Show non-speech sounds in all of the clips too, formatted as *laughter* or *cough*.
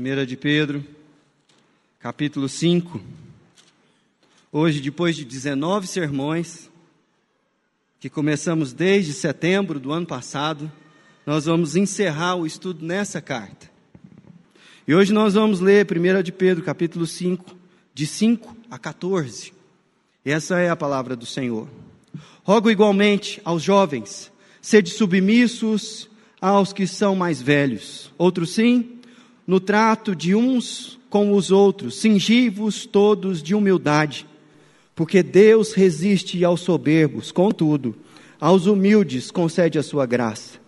1 de Pedro, capítulo 5. Hoje, depois de 19 sermões, que começamos desde setembro do ano passado, nós vamos encerrar o estudo nessa carta. E hoje nós vamos ler 1 de Pedro, capítulo 5, de 5 a 14. Essa é a palavra do Senhor. Rogo igualmente aos jovens, sede submissos aos que são mais velhos. Outros sim, no trato de uns com os outros, cingivos todos de humildade, porque Deus resiste aos soberbos, contudo, aos humildes concede a sua graça.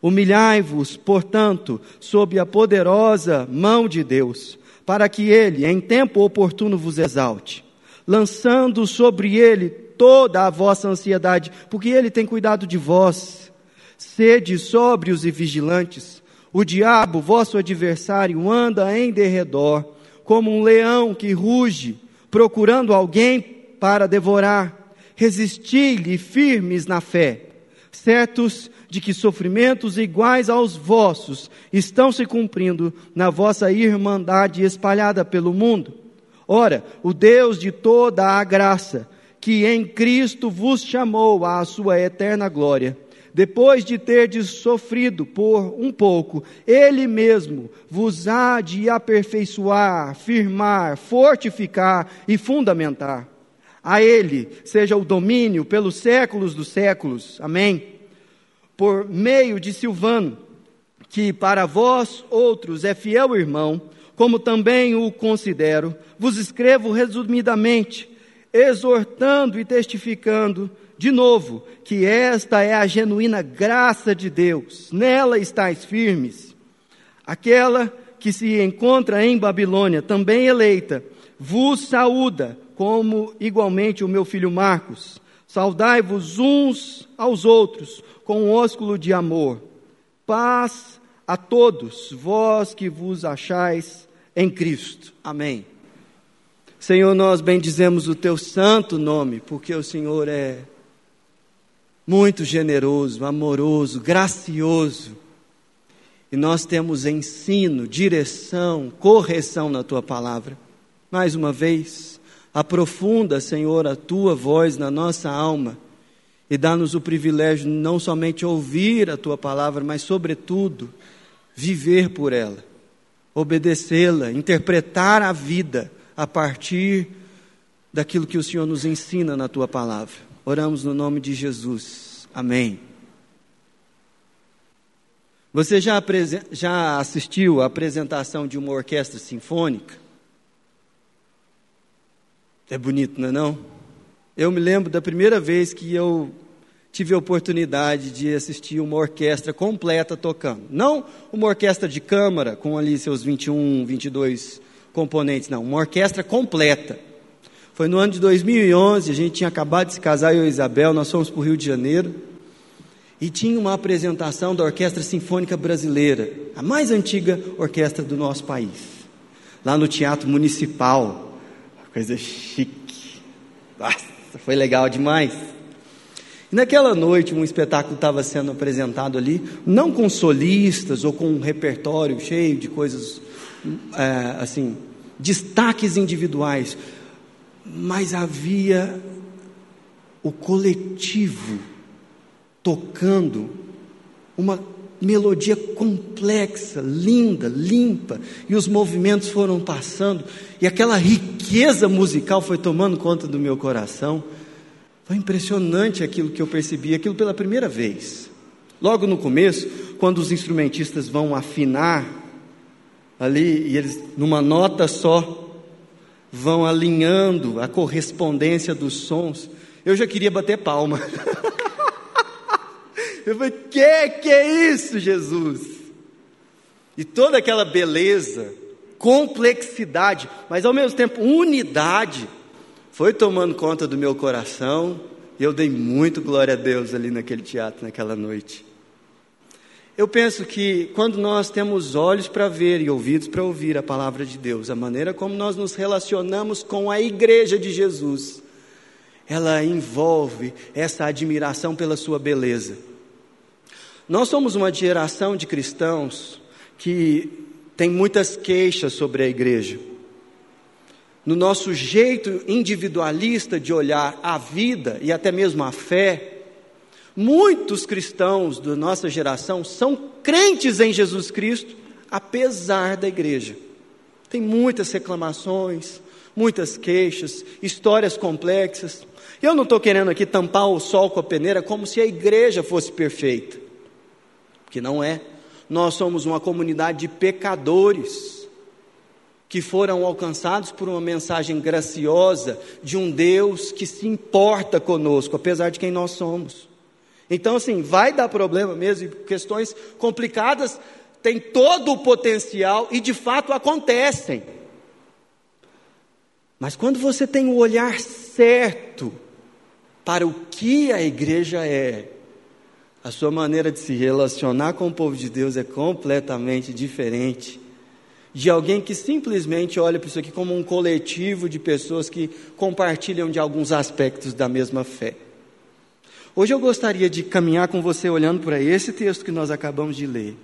Humilhai-vos, portanto, sob a poderosa mão de Deus, para que ele, em tempo oportuno, vos exalte, lançando sobre ele toda a vossa ansiedade, porque ele tem cuidado de vós. Sede sóbrios e vigilantes, o diabo, vosso adversário, anda em derredor, como um leão que ruge, procurando alguém para devorar. Resisti-lhe firmes na fé, certos de que sofrimentos iguais aos vossos estão se cumprindo na vossa irmandade espalhada pelo mundo. Ora, o Deus de toda a graça, que em Cristo vos chamou à sua eterna glória, depois de terdes sofrido por um pouco, Ele mesmo vos há de aperfeiçoar, firmar, fortificar e fundamentar. A Ele seja o domínio pelos séculos dos séculos. Amém. Por meio de Silvano, que para vós outros é fiel irmão, como também o considero, vos escrevo resumidamente, exortando e testificando de novo, que esta é a genuína graça de Deus, nela estáis firmes. Aquela que se encontra em Babilônia, também eleita, vos saúda, como igualmente o meu filho Marcos. Saudai-vos uns aos outros com um ósculo de amor. Paz a todos, vós que vos achais em Cristo. Amém. Senhor, nós bendizemos o teu santo nome, porque o Senhor é muito generoso, amoroso, gracioso. E nós temos ensino, direção, correção na tua palavra. Mais uma vez, aprofunda, Senhor, a tua voz na nossa alma e dá-nos o privilégio não somente ouvir a tua palavra, mas, sobretudo, viver por ela, obedecê-la, interpretar a vida a partir daquilo que o Senhor nos ensina na tua palavra. Oramos no nome de Jesus. Amém. Você já, já assistiu à apresentação de uma orquestra sinfônica? É bonito, não é não? Eu me lembro da primeira vez que eu tive a oportunidade de assistir uma orquestra completa tocando. Não uma orquestra de câmara, com ali seus 21, 22 componentes, não. Uma orquestra completa. Foi no ano de 2011, a gente tinha acabado de se casar, eu e Isabel, nós fomos para o Rio de Janeiro. E tinha uma apresentação da Orquestra Sinfônica Brasileira, a mais antiga orquestra do nosso país, lá no Teatro Municipal. Coisa chique. Nossa, foi legal demais. E naquela noite, um espetáculo estava sendo apresentado ali, não com solistas ou com um repertório cheio de coisas, é, assim, destaques individuais, mas havia o coletivo tocando uma melodia complexa, linda, limpa, e os movimentos foram passando, e aquela riqueza musical foi tomando conta do meu coração. Foi impressionante aquilo que eu percebi, aquilo pela primeira vez. Logo no começo, quando os instrumentistas vão afinar ali, e eles, numa nota só, vão alinhando a correspondência dos sons, eu já queria bater palma. *laughs* eu falei, que que é isso, Jesus? E toda aquela beleza, complexidade, mas ao mesmo tempo unidade, foi tomando conta do meu coração, e eu dei muito glória a Deus ali naquele teatro, naquela noite. Eu penso que quando nós temos olhos para ver e ouvidos para ouvir a palavra de Deus, a maneira como nós nos relacionamos com a igreja de Jesus, ela envolve essa admiração pela sua beleza. Nós somos uma geração de cristãos que tem muitas queixas sobre a igreja. No nosso jeito individualista de olhar a vida e até mesmo a fé, muitos cristãos da nossa geração são crentes em Jesus Cristo, apesar da igreja. Tem muitas reclamações, muitas queixas, histórias complexas. Eu não estou querendo aqui tampar o sol com a peneira como se a igreja fosse perfeita, porque não é. Nós somos uma comunidade de pecadores que foram alcançados por uma mensagem graciosa de um Deus que se importa conosco, apesar de quem nós somos. Então, assim, vai dar problema mesmo, questões complicadas têm todo o potencial e de fato acontecem. Mas quando você tem o olhar certo para o que a igreja é, a sua maneira de se relacionar com o povo de Deus é completamente diferente de alguém que simplesmente olha para isso aqui como um coletivo de pessoas que compartilham de alguns aspectos da mesma fé. Hoje eu gostaria de caminhar com você olhando para esse texto que nós acabamos de ler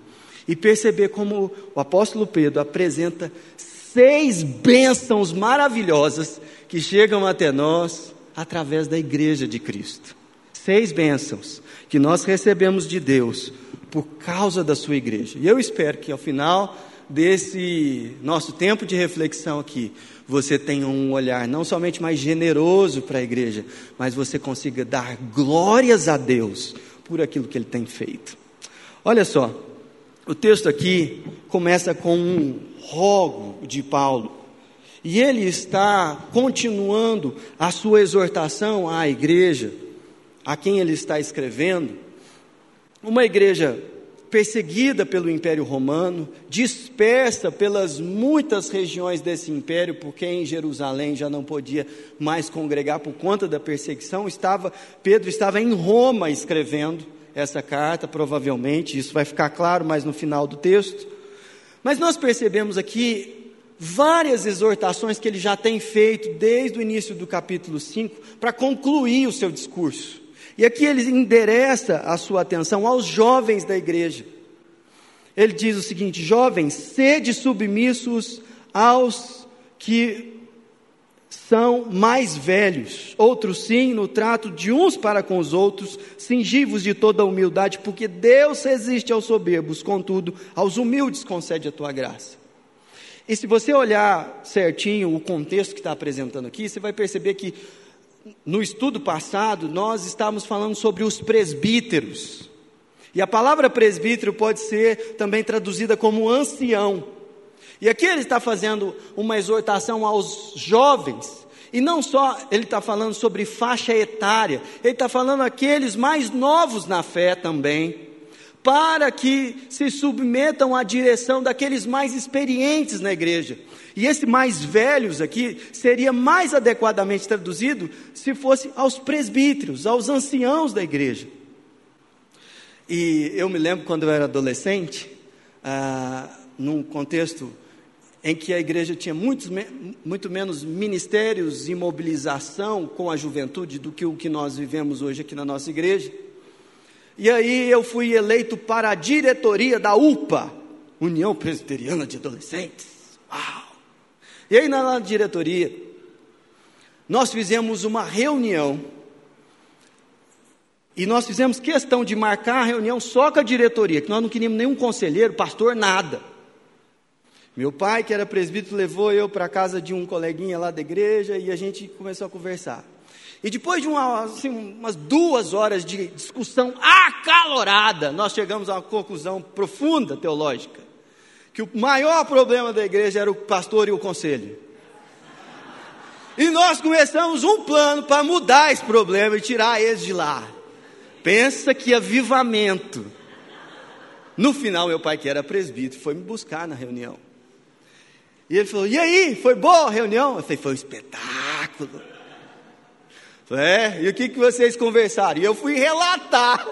e perceber como o apóstolo Pedro apresenta seis bênçãos maravilhosas que chegam até nós através da igreja de Cristo. Seis bênçãos que nós recebemos de Deus por causa da sua igreja. E eu espero que ao final desse nosso tempo de reflexão aqui, você tenha um olhar não somente mais generoso para a igreja, mas você consiga dar glórias a Deus por aquilo que Ele tem feito. Olha só, o texto aqui começa com um rogo de Paulo. E ele está continuando a sua exortação à igreja, a quem ele está escrevendo. Uma igreja perseguida pelo Império Romano, dispersa pelas muitas regiões desse império, porque em Jerusalém já não podia mais congregar por conta da perseguição. Estava Pedro estava em Roma escrevendo essa carta, provavelmente, isso vai ficar claro mais no final do texto. Mas nós percebemos aqui várias exortações que ele já tem feito desde o início do capítulo 5 para concluir o seu discurso. E aqui ele endereça a sua atenção aos jovens da igreja. Ele diz o seguinte: Jovens, sede submissos aos que são mais velhos, outros sim, no trato de uns para com os outros, cingivos de toda humildade, porque Deus resiste aos soberbos, contudo, aos humildes concede a tua graça. E se você olhar certinho o contexto que está apresentando aqui, você vai perceber que no estudo passado, nós estávamos falando sobre os presbíteros. E a palavra presbítero pode ser também traduzida como ancião. E aqui ele está fazendo uma exortação aos jovens. E não só ele está falando sobre faixa etária, ele está falando aqueles mais novos na fé também para que se submetam à direção daqueles mais experientes na igreja. E esse mais velhos aqui seria mais adequadamente traduzido se fosse aos presbíteros, aos anciãos da igreja. E eu me lembro quando eu era adolescente, ah, num contexto em que a igreja tinha muito menos ministérios e mobilização com a juventude do que o que nós vivemos hoje aqui na nossa igreja. E aí eu fui eleito para a diretoria da UPA, União Presbiteriana de Adolescentes. Uau! E aí na diretoria, nós fizemos uma reunião. E nós fizemos questão de marcar a reunião só com a diretoria, que nós não queríamos nenhum conselheiro, pastor, nada. Meu pai, que era presbítero, levou eu para a casa de um coleguinha lá da igreja e a gente começou a conversar. E depois de uma, assim, umas duas horas de discussão acalorada, nós chegamos a uma conclusão profunda teológica: que o maior problema da igreja era o pastor e o conselho. E nós começamos um plano para mudar esse problema e tirar eles de lá. Pensa que avivamento. No final, meu pai, que era presbítero, foi me buscar na reunião. E ele falou: E aí, foi boa a reunião? Eu falei: Foi um espetáculo. É, e o que, que vocês conversaram? E eu fui relatar.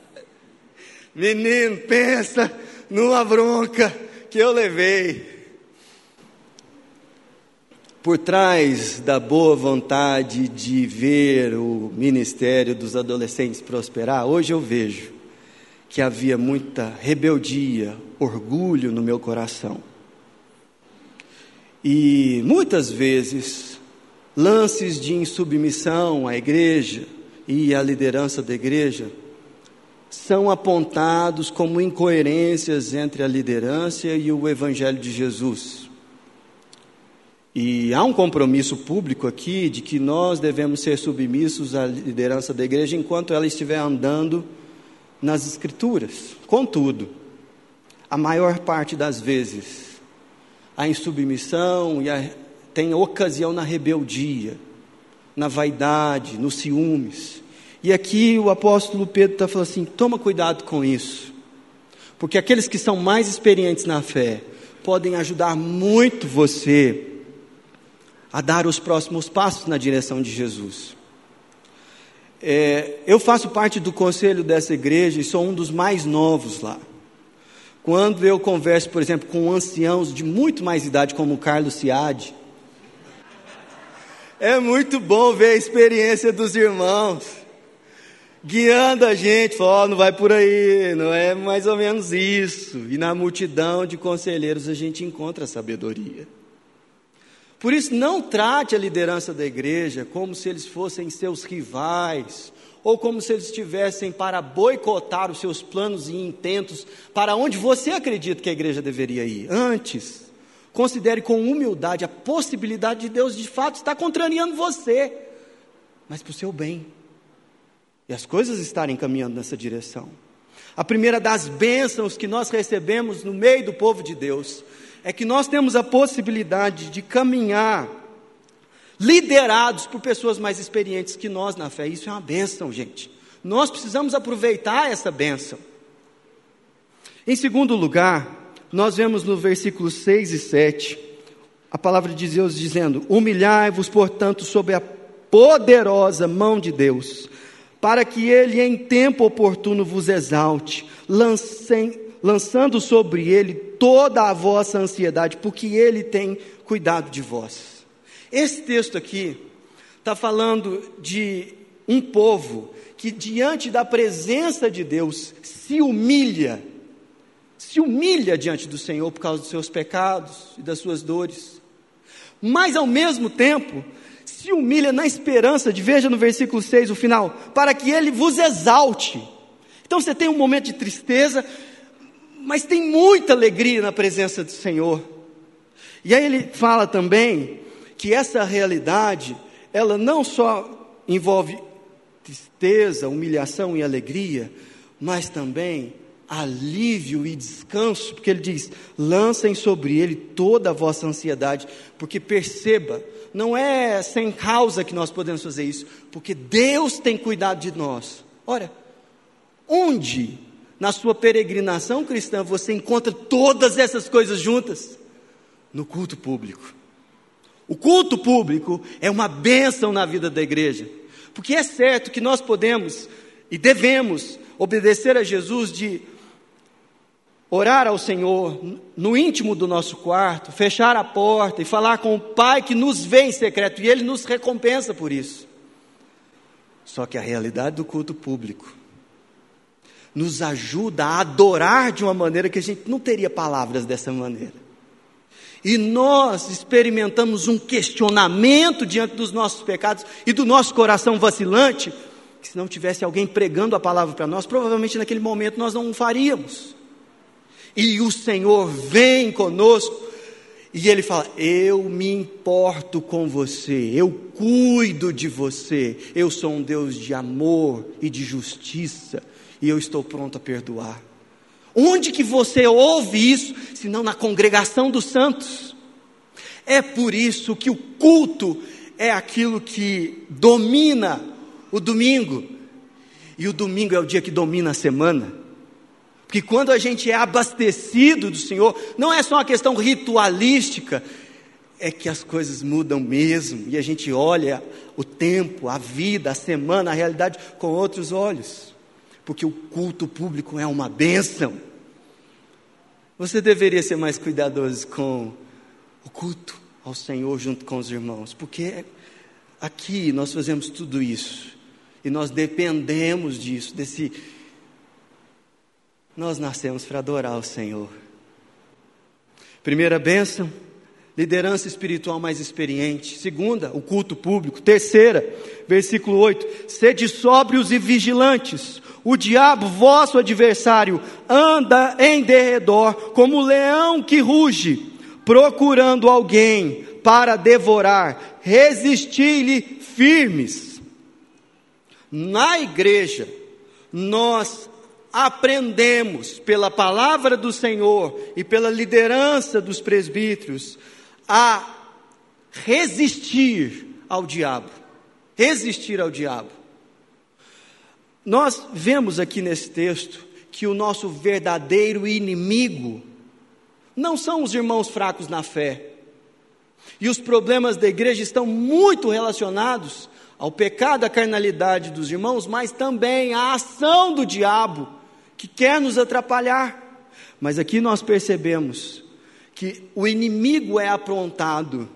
*laughs* Menino, pensa numa bronca que eu levei. Por trás da boa vontade de ver o ministério dos adolescentes prosperar, hoje eu vejo que havia muita rebeldia, orgulho no meu coração. E muitas vezes, lances de insubmissão à igreja e à liderança da igreja são apontados como incoerências entre a liderança e o evangelho de Jesus. E há um compromisso público aqui de que nós devemos ser submissos à liderança da igreja enquanto ela estiver andando nas Escrituras. Contudo, a maior parte das vezes, a insubmissão e a, tem ocasião na rebeldia, na vaidade, nos ciúmes. E aqui o apóstolo Pedro está falando assim: toma cuidado com isso, porque aqueles que são mais experientes na fé podem ajudar muito você a dar os próximos passos na direção de Jesus. É, eu faço parte do conselho dessa igreja e sou um dos mais novos lá. Quando eu converso, por exemplo, com anciãos de muito mais idade, como o Carlos Ciade, é muito bom ver a experiência dos irmãos, guiando a gente, falando, oh, não vai por aí, não é mais ou menos isso. E na multidão de conselheiros a gente encontra a sabedoria. Por isso, não trate a liderança da igreja como se eles fossem seus rivais, ou como se eles estivessem para boicotar os seus planos e intentos para onde você acredita que a igreja deveria ir. Antes, considere com humildade a possibilidade de Deus de fato estar contrariando você, mas para o seu bem. E as coisas estarem caminhando nessa direção. A primeira das bênçãos que nós recebemos no meio do povo de Deus é que nós temos a possibilidade de caminhar liderados por pessoas mais experientes que nós na fé. Isso é uma benção, gente. Nós precisamos aproveitar essa benção. Em segundo lugar, nós vemos no versículos 6 e 7, a palavra de Deus dizendo: Humilhai-vos, portanto, sob a poderosa mão de Deus, para que Ele em tempo oportuno vos exalte, lancem, lançando sobre ele toda a vossa ansiedade, porque ele tem cuidado de vós. Esse texto aqui está falando de um povo que, diante da presença de Deus, se humilha, se humilha diante do Senhor por causa dos seus pecados e das suas dores, mas ao mesmo tempo, se humilha na esperança de, veja no versículo 6 o final, para que ele vos exalte. Então você tem um momento de tristeza, mas tem muita alegria na presença do Senhor. E aí ele fala também que essa realidade, ela não só envolve tristeza, humilhação e alegria, mas também alívio e descanso, porque ele diz: lancem sobre ele toda a vossa ansiedade, porque perceba, não é sem causa que nós podemos fazer isso, porque Deus tem cuidado de nós. Ora, onde na sua peregrinação cristã, você encontra todas essas coisas juntas no culto público. O culto público é uma bênção na vida da igreja, porque é certo que nós podemos e devemos obedecer a Jesus de orar ao Senhor no íntimo do nosso quarto, fechar a porta e falar com o Pai que nos vê em secreto e Ele nos recompensa por isso. Só que a realidade do culto público nos ajuda a adorar de uma maneira que a gente não teria palavras dessa maneira. E nós experimentamos um questionamento diante dos nossos pecados e do nosso coração vacilante, que se não tivesse alguém pregando a palavra para nós, provavelmente naquele momento nós não faríamos. E o Senhor vem conosco e Ele fala: Eu me importo com você, eu cuido de você, eu sou um Deus de amor e de justiça e eu estou pronto a perdoar. Onde que você ouve isso, se não na congregação dos santos? É por isso que o culto é aquilo que domina o domingo. E o domingo é o dia que domina a semana. Porque quando a gente é abastecido do Senhor, não é só uma questão ritualística, é que as coisas mudam mesmo. E a gente olha o tempo, a vida, a semana, a realidade com outros olhos porque o culto público é uma bênção. Você deveria ser mais cuidadoso com o culto ao Senhor junto com os irmãos, porque aqui nós fazemos tudo isso e nós dependemos disso, desse. Nós nascemos para adorar o Senhor. Primeira bênção, liderança espiritual mais experiente. Segunda, o culto público. Terceira, versículo 8: sede sóbrios e vigilantes. O diabo, vosso adversário, anda em derredor como leão que ruge, procurando alguém para devorar. Resistir-lhe firmes. Na igreja, nós aprendemos pela palavra do Senhor e pela liderança dos presbíteros a resistir ao diabo. Resistir ao diabo. Nós vemos aqui nesse texto que o nosso verdadeiro inimigo não são os irmãos fracos na fé. E os problemas da igreja estão muito relacionados ao pecado, à carnalidade dos irmãos, mas também à ação do diabo que quer nos atrapalhar. Mas aqui nós percebemos que o inimigo é aprontado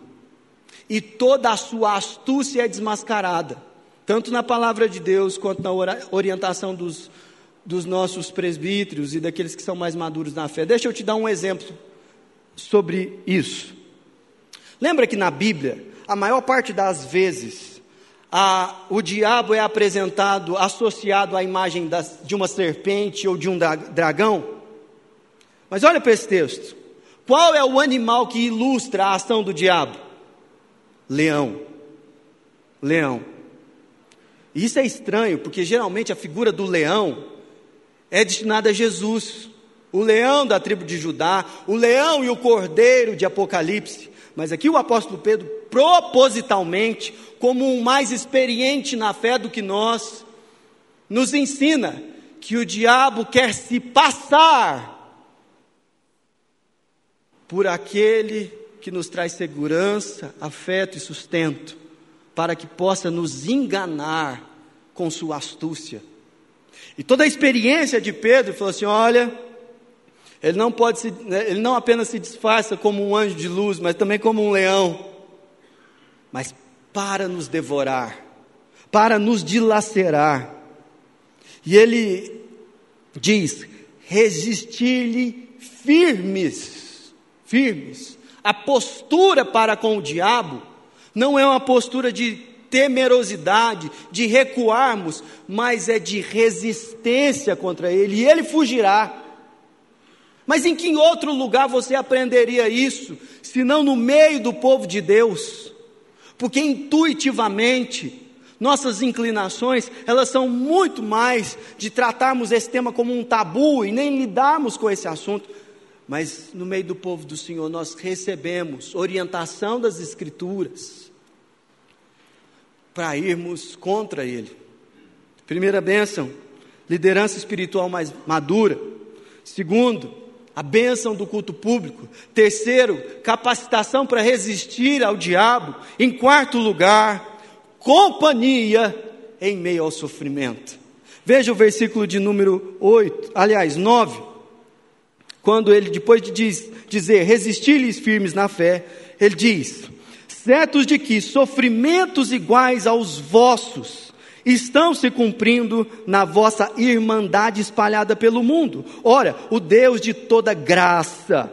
e toda a sua astúcia é desmascarada, tanto na palavra de Deus quanto na orientação dos, dos nossos presbíteros e daqueles que são mais maduros na fé. Deixa eu te dar um exemplo sobre isso. Lembra que na Bíblia, a maior parte das vezes, a, o diabo é apresentado associado à imagem das, de uma serpente ou de um dragão. Mas olha para esse texto. Qual é o animal que ilustra a ação do diabo? Leão. Leão. E isso é estranho, porque geralmente a figura do leão é destinada a Jesus. O leão da tribo de Judá, o leão e o cordeiro de Apocalipse. Mas aqui o apóstolo Pedro, propositalmente, como um mais experiente na fé do que nós, nos ensina que o diabo quer se passar por aquele que nos traz segurança, afeto e sustento, para que possa nos enganar com sua astúcia. E toda a experiência de Pedro falou assim: olha, ele não pode se, né, ele não apenas se disfarça como um anjo de luz, mas também como um leão. Mas para nos devorar, para nos dilacerar. E ele diz: resistir-lhe firmes, firmes. A postura para com o diabo não é uma postura de temerosidade, de recuarmos, mas é de resistência contra ele, e ele fugirá. Mas em que outro lugar você aprenderia isso, se não no meio do povo de Deus? Porque intuitivamente, nossas inclinações, elas são muito mais de tratarmos esse tema como um tabu e nem lidarmos com esse assunto. Mas no meio do povo do Senhor, nós recebemos orientação das Escrituras para irmos contra Ele. Primeira bênção, liderança espiritual mais madura. Segundo, a bênção do culto público. Terceiro, capacitação para resistir ao diabo. Em quarto lugar, companhia em meio ao sofrimento. Veja o versículo de número 8, aliás, 9. Quando ele, depois de diz, dizer resistir-lhes firmes na fé, ele diz: certos de que sofrimentos iguais aos vossos estão se cumprindo na vossa irmandade espalhada pelo mundo. Ora, o Deus de toda graça,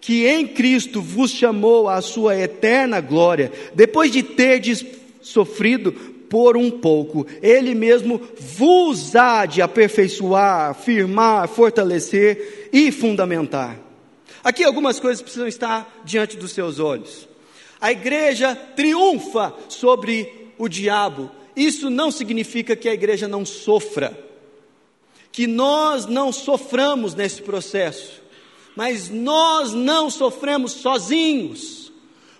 que em Cristo vos chamou à sua eterna glória, depois de terdes sofrido por um pouco, Ele mesmo vos há de aperfeiçoar, firmar, fortalecer e fundamentar. Aqui algumas coisas precisam estar diante dos seus olhos. A igreja triunfa sobre o diabo, isso não significa que a igreja não sofra, que nós não soframos nesse processo, mas nós não sofremos sozinhos,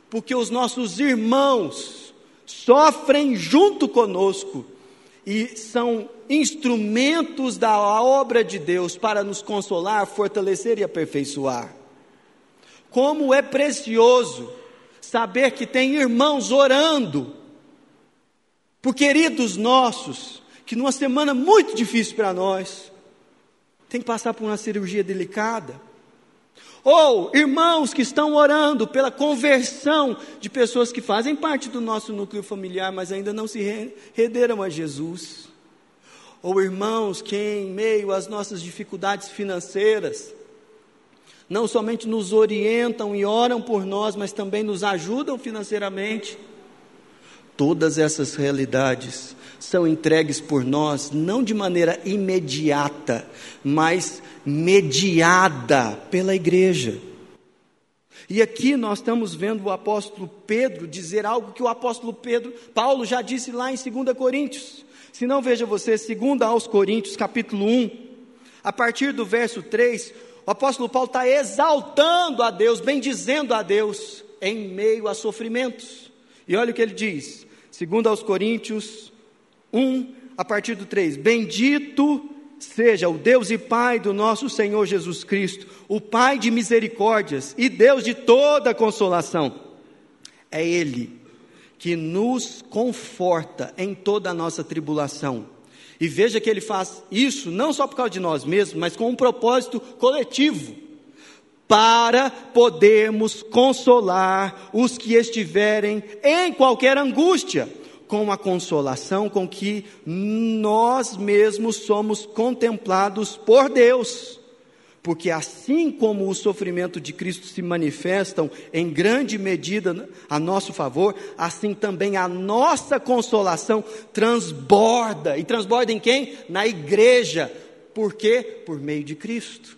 porque os nossos irmãos sofrem junto conosco e são instrumentos da obra de Deus para nos consolar, fortalecer e aperfeiçoar. Como é precioso saber que tem irmãos orando por queridos nossos, que numa semana muito difícil para nós, tem que passar por uma cirurgia delicada. Ou irmãos que estão orando pela conversão de pessoas que fazem parte do nosso núcleo familiar, mas ainda não se renderam a Jesus. Ou irmãos que, em meio às nossas dificuldades financeiras, não somente nos orientam e oram por nós, mas também nos ajudam financeiramente. Todas essas realidades são entregues por nós não de maneira imediata, mas mediada pela igreja. E aqui nós estamos vendo o apóstolo Pedro dizer algo que o apóstolo Pedro, Paulo já disse lá em 2 Coríntios. Se não veja você, 2 aos Coríntios, capítulo 1, a partir do verso 3, o apóstolo Paulo está exaltando a Deus, bendizendo a Deus em meio a sofrimentos. E olha o que ele diz, 2 aos Coríntios 1, a partir do 3: Bendito seja o Deus e Pai do nosso Senhor Jesus Cristo, o Pai de misericórdias e Deus de toda consolação. É Ele que nos conforta em toda a nossa tribulação. E veja que Ele faz isso não só por causa de nós mesmos, mas com um propósito coletivo para podermos consolar os que estiverem em qualquer angústia com a consolação com que nós mesmos somos contemplados por Deus. Porque assim como o sofrimento de Cristo se manifestam em grande medida a nosso favor, assim também a nossa consolação transborda. E transborda em quem? Na igreja. Por quê? Por meio de Cristo.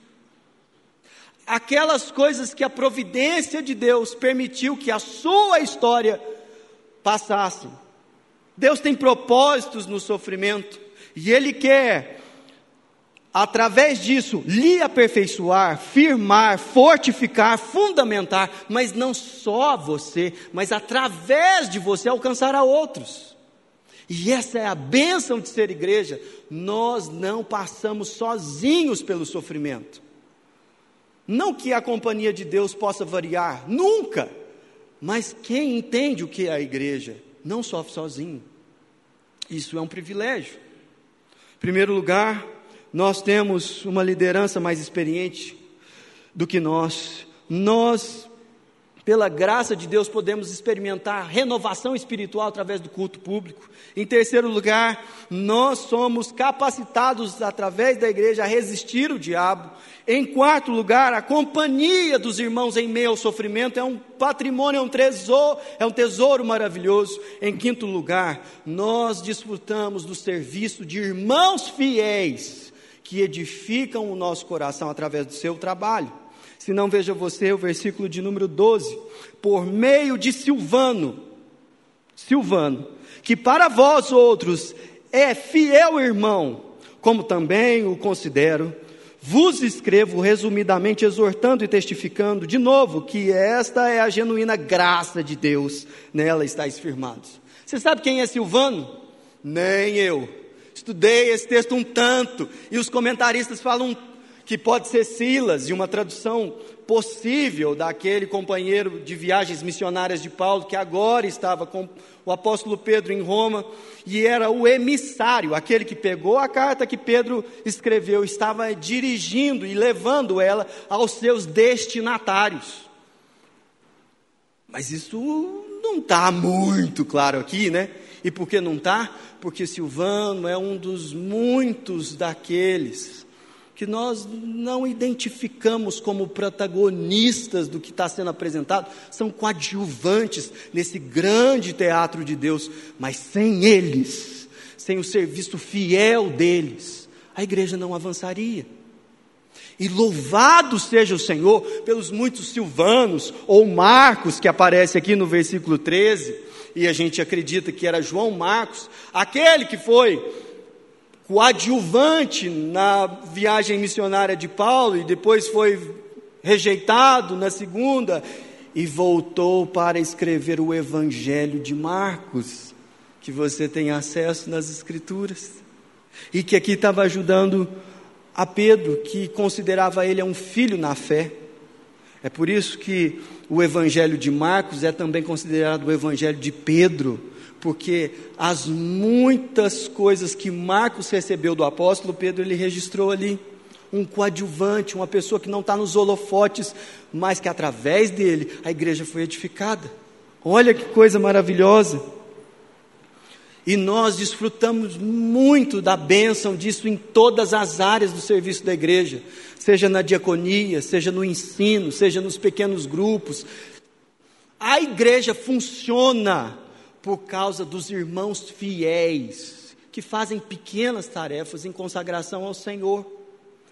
Aquelas coisas que a providência de Deus permitiu que a sua história passasse, Deus tem propósitos no sofrimento e Ele quer, através disso, lhe aperfeiçoar, firmar, fortificar, fundamentar, mas não só você, mas através de você alcançar a outros. E essa é a bênção de ser igreja. Nós não passamos sozinhos pelo sofrimento. Não que a companhia de Deus possa variar, nunca. Mas quem entende o que é a igreja não sofre sozinho. Isso é um privilégio. Em primeiro lugar, nós temos uma liderança mais experiente do que nós. Nós, pela graça de Deus, podemos experimentar renovação espiritual através do culto público. Em terceiro lugar, nós somos capacitados através da igreja a resistir o diabo. Em quarto lugar, a companhia dos irmãos em meio ao sofrimento é um patrimônio, é um tesouro, é um tesouro maravilhoso. Em quinto lugar, nós desfrutamos do serviço de irmãos fiéis que edificam o nosso coração através do seu trabalho. Se não veja você o versículo de número 12, por meio de Silvano, Silvano, que para vós outros é fiel irmão, como também o considero vos escrevo resumidamente, exortando e testificando, de novo, que esta é a genuína graça de Deus, nela estáis firmados. Você sabe quem é Silvano? Nem eu. Estudei esse texto um tanto, e os comentaristas falam que pode ser Silas, e uma tradução possível daquele companheiro de viagens missionárias de Paulo, que agora estava com o apóstolo Pedro em Roma, e era o emissário, aquele que pegou a carta que Pedro escreveu, estava dirigindo e levando ela aos seus destinatários. Mas isso não está muito claro aqui, né? E por que não está? Porque Silvano é um dos muitos daqueles que nós não identificamos como protagonistas do que está sendo apresentado, são coadjuvantes nesse grande teatro de Deus, mas sem eles, sem o serviço fiel deles, a igreja não avançaria. E louvado seja o Senhor pelos muitos Silvanos ou Marcos que aparece aqui no versículo 13, e a gente acredita que era João Marcos, aquele que foi coadjuvante na viagem missionária de Paulo e depois foi rejeitado na segunda e voltou para escrever o Evangelho de Marcos, que você tem acesso nas Escrituras, e que aqui estava ajudando a Pedro, que considerava ele um filho na fé. É por isso que o Evangelho de Marcos é também considerado o Evangelho de Pedro, porque as muitas coisas que Marcos recebeu do apóstolo Pedro, ele registrou ali. Um coadjuvante, uma pessoa que não está nos holofotes, mas que através dele a igreja foi edificada. Olha que coisa maravilhosa. E nós desfrutamos muito da bênção disso em todas as áreas do serviço da igreja, seja na diaconia, seja no ensino, seja nos pequenos grupos. A igreja funciona por causa dos irmãos fiéis, que fazem pequenas tarefas em consagração ao Senhor.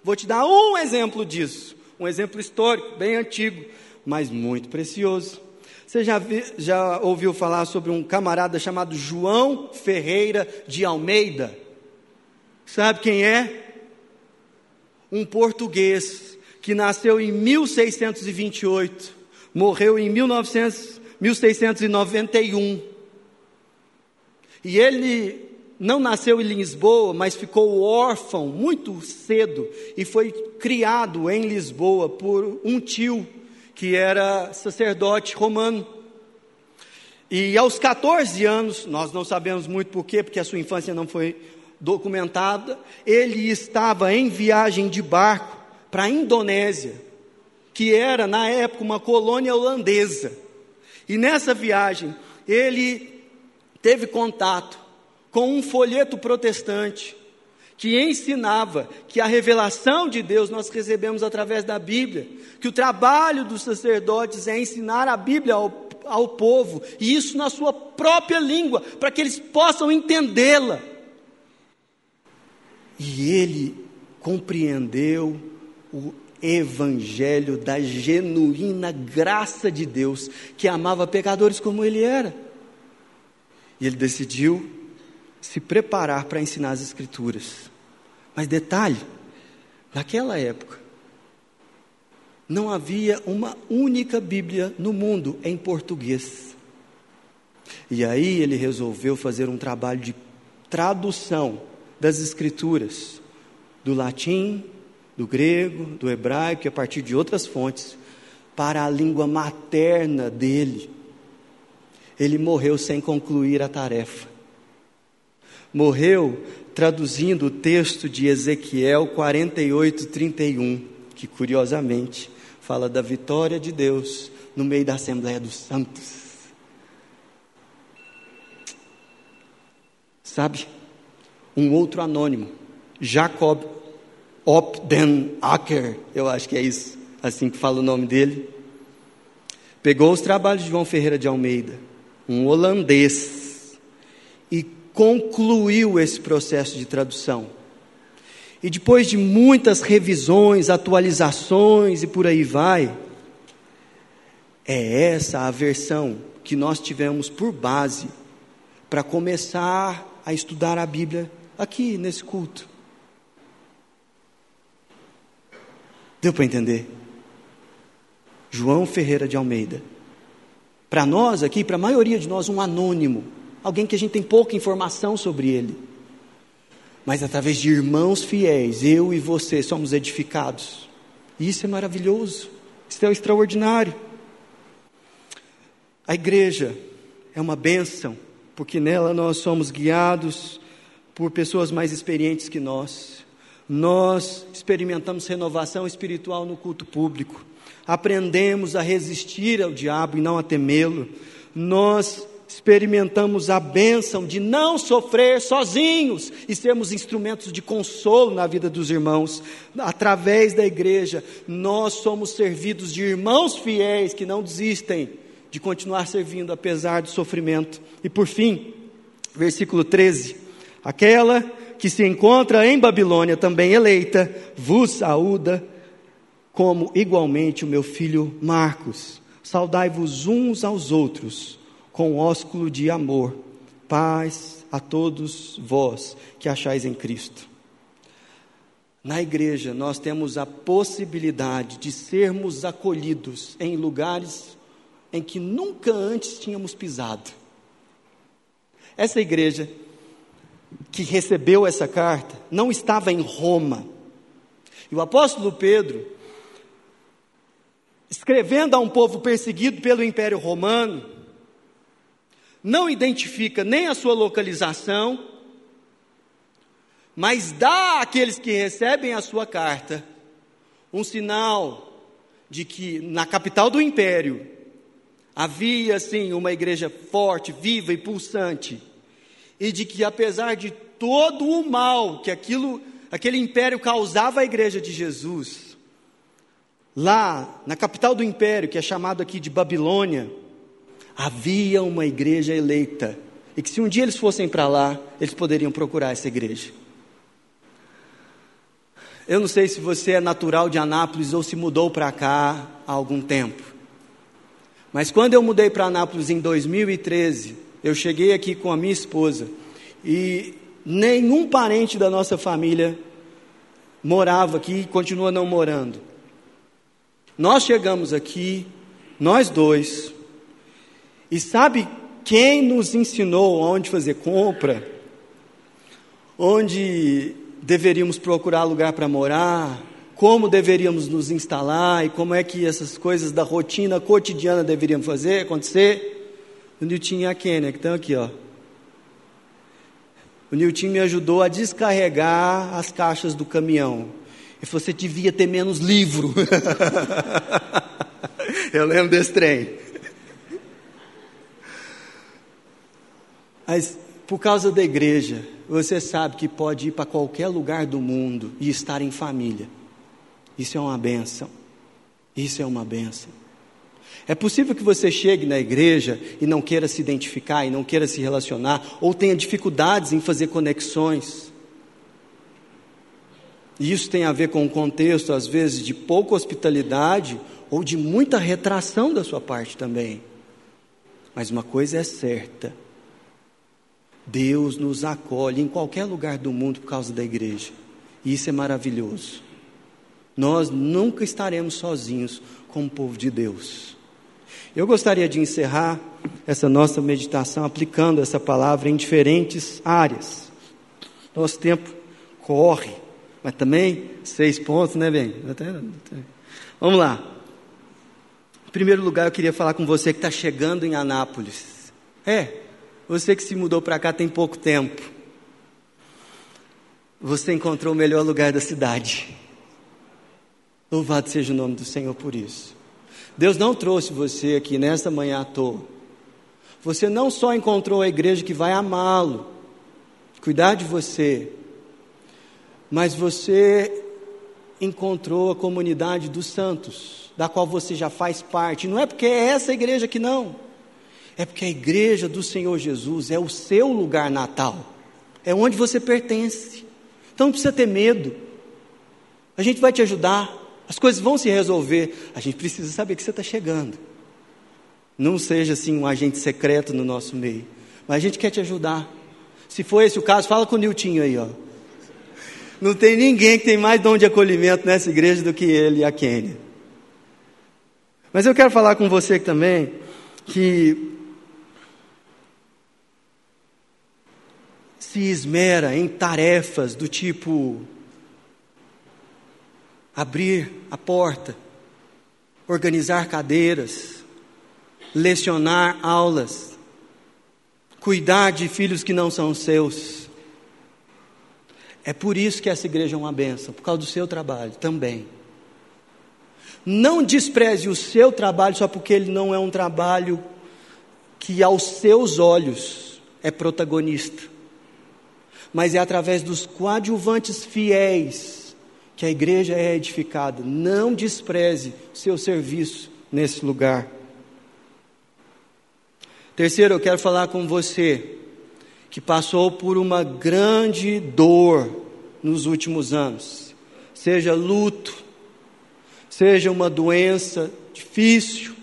Vou te dar um exemplo disso, um exemplo histórico, bem antigo, mas muito precioso. Você já, vi, já ouviu falar sobre um camarada chamado João Ferreira de Almeida? Sabe quem é? Um português que nasceu em 1628, morreu em 1900, 1691. E ele não nasceu em Lisboa, mas ficou órfão muito cedo e foi criado em Lisboa por um tio que era sacerdote romano. E aos 14 anos, nós não sabemos muito porquê, porque a sua infância não foi documentada, ele estava em viagem de barco para a Indonésia, que era na época uma colônia holandesa. E nessa viagem, ele teve contato com um folheto protestante que ensinava que a revelação de Deus nós recebemos através da Bíblia, que o trabalho dos sacerdotes é ensinar a Bíblia ao, ao povo, e isso na sua própria língua, para que eles possam entendê-la. E ele compreendeu o evangelho da genuína graça de Deus, que amava pecadores como ele era. E ele decidiu se preparar para ensinar as Escrituras. Mas detalhe: naquela época, não havia uma única Bíblia no mundo em português. E aí ele resolveu fazer um trabalho de tradução das Escrituras, do latim, do grego, do hebraico e a partir de outras fontes, para a língua materna dele. Ele morreu sem concluir a tarefa morreu traduzindo o texto de Ezequiel 48, 31, que curiosamente fala da vitória de Deus no meio da Assembleia dos Santos. Sabe? Um outro anônimo, Jacob Opden Acker, eu acho que é isso, assim que fala o nome dele, pegou os trabalhos de João Ferreira de Almeida, um holandês, concluiu esse processo de tradução. E depois de muitas revisões, atualizações e por aí vai, é essa a versão que nós tivemos por base para começar a estudar a Bíblia aqui nesse culto. Deu para entender? João Ferreira de Almeida. Para nós aqui, para a maioria de nós, um anônimo alguém que a gente tem pouca informação sobre ele. Mas através de irmãos fiéis, eu e você somos edificados. E isso é maravilhoso, isso é extraordinário. A igreja é uma bênção, porque nela nós somos guiados por pessoas mais experientes que nós. Nós experimentamos renovação espiritual no culto público, aprendemos a resistir ao diabo e não a temê-lo. Nós experimentamos a bênção de não sofrer sozinhos e sermos instrumentos de consolo na vida dos irmãos. Através da igreja, nós somos servidos de irmãos fiéis que não desistem de continuar servindo apesar do sofrimento. E por fim, versículo 13: aquela que se encontra em Babilônia, também eleita, vos saúda, como igualmente o meu filho Marcos. Saudai-vos uns aos outros com ósculo de amor. Paz a todos vós que achais em Cristo. Na igreja, nós temos a possibilidade de sermos acolhidos em lugares em que nunca antes tínhamos pisado. Essa igreja que recebeu essa carta não estava em Roma. E o apóstolo Pedro, escrevendo a um povo perseguido pelo Império Romano, não identifica nem a sua localização, mas dá àqueles que recebem a sua carta um sinal de que na capital do império havia sim uma igreja forte, viva e pulsante. e de que apesar de todo o mal que aquilo, aquele império causava à igreja de Jesus, lá na capital do império, que é chamado aqui de Babilônia, havia uma igreja eleita, e que se um dia eles fossem para lá, eles poderiam procurar essa igreja. Eu não sei se você é natural de Anápolis ou se mudou para cá há algum tempo. Mas quando eu mudei para Anápolis em 2013, eu cheguei aqui com a minha esposa e nenhum parente da nossa família morava aqui e continua não morando. Nós chegamos aqui, nós dois, e sabe quem nos ensinou onde fazer compra? Onde deveríamos procurar lugar para morar? Como deveríamos nos instalar e como é que essas coisas da rotina cotidiana deveriam fazer, acontecer? O Nilton e a Kênia, que estão aqui, ó. O Nilton me ajudou a descarregar as caixas do caminhão. E você devia ter menos livro. *laughs* Eu lembro desse trem. Mas por causa da igreja, você sabe que pode ir para qualquer lugar do mundo e estar em família. Isso é uma benção. Isso é uma benção. É possível que você chegue na igreja e não queira se identificar e não queira se relacionar, ou tenha dificuldades em fazer conexões. E isso tem a ver com um contexto, às vezes, de pouca hospitalidade ou de muita retração da sua parte também. Mas uma coisa é certa: Deus nos acolhe em qualquer lugar do mundo por causa da igreja. E isso é maravilhoso. Nós nunca estaremos sozinhos como povo de Deus. Eu gostaria de encerrar essa nossa meditação aplicando essa palavra em diferentes áreas. Nosso tempo corre, mas também seis pontos, né, bem? Vamos lá. Em primeiro lugar, eu queria falar com você que está chegando em Anápolis. É, você que se mudou para cá tem pouco tempo. Você encontrou o melhor lugar da cidade. Louvado seja o nome do Senhor por isso. Deus não trouxe você aqui nesta manhã à toa. Você não só encontrou a igreja que vai amá-lo, cuidar de você, mas você encontrou a comunidade dos santos, da qual você já faz parte. Não é porque é essa igreja que não. É porque a igreja do Senhor Jesus é o seu lugar natal, é onde você pertence. Então não precisa ter medo. A gente vai te ajudar, as coisas vão se resolver. A gente precisa saber que você está chegando. Não seja assim um agente secreto no nosso meio, mas a gente quer te ajudar. Se for esse o caso, fala com o Niltinho aí, ó. Não tem ninguém que tem mais dom de acolhimento nessa igreja do que ele e a Kênia. Mas eu quero falar com você também que se esmera em tarefas do tipo abrir a porta, organizar cadeiras, lecionar aulas, cuidar de filhos que não são seus. É por isso que essa igreja é uma benção, por causa do seu trabalho também. Não despreze o seu trabalho só porque ele não é um trabalho que aos seus olhos é protagonista mas é através dos coadjuvantes fiéis que a igreja é edificada. Não despreze seu serviço nesse lugar. Terceiro, eu quero falar com você que passou por uma grande dor nos últimos anos, seja luto, seja uma doença difícil,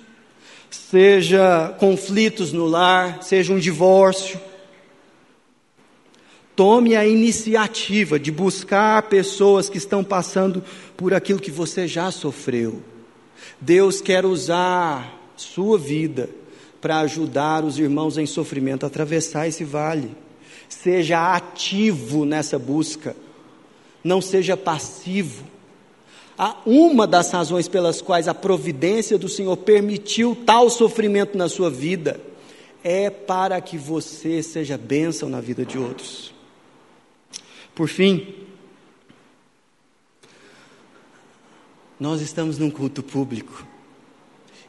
seja conflitos no lar, seja um divórcio Tome a iniciativa de buscar pessoas que estão passando por aquilo que você já sofreu. Deus quer usar sua vida para ajudar os irmãos em sofrimento a atravessar esse vale. Seja ativo nessa busca, não seja passivo. Uma das razões pelas quais a providência do Senhor permitiu tal sofrimento na sua vida é para que você seja bênção na vida de outros. Por fim, nós estamos num culto público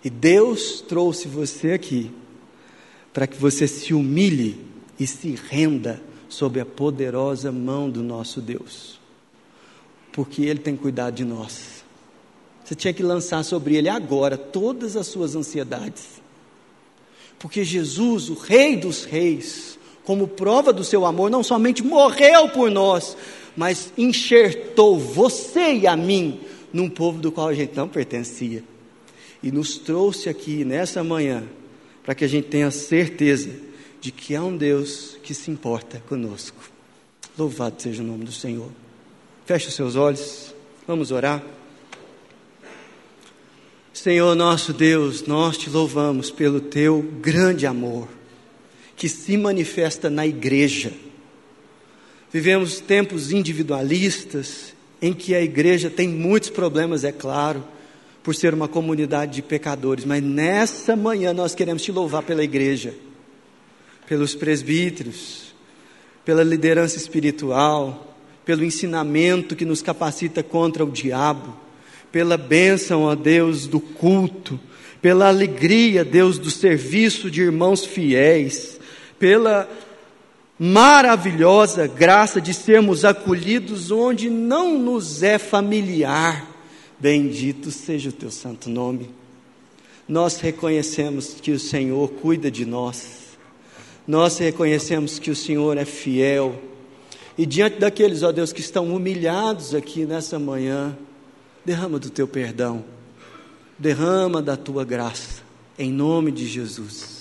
e Deus trouxe você aqui para que você se humilhe e se renda sob a poderosa mão do nosso Deus, porque Ele tem cuidado de nós. Você tinha que lançar sobre Ele agora todas as suas ansiedades, porque Jesus, o Rei dos Reis, como prova do seu amor, não somente morreu por nós, mas enxertou você e a mim num povo do qual a gente não pertencia. E nos trouxe aqui nessa manhã para que a gente tenha certeza de que há um Deus que se importa conosco. Louvado seja o nome do Senhor. Feche os seus olhos, vamos orar. Senhor nosso Deus, nós te louvamos pelo teu grande amor que se manifesta na igreja. Vivemos tempos individualistas em que a igreja tem muitos problemas, é claro, por ser uma comunidade de pecadores, mas nessa manhã nós queremos te louvar pela igreja, pelos presbíteros, pela liderança espiritual, pelo ensinamento que nos capacita contra o diabo, pela bênção, ó Deus, do culto, pela alegria, Deus, do serviço de irmãos fiéis, pela maravilhosa graça de sermos acolhidos onde não nos é familiar. Bendito seja o teu santo nome. Nós reconhecemos que o Senhor cuida de nós. Nós reconhecemos que o Senhor é fiel. E diante daqueles, ó Deus, que estão humilhados aqui nessa manhã, derrama do teu perdão, derrama da tua graça, em nome de Jesus.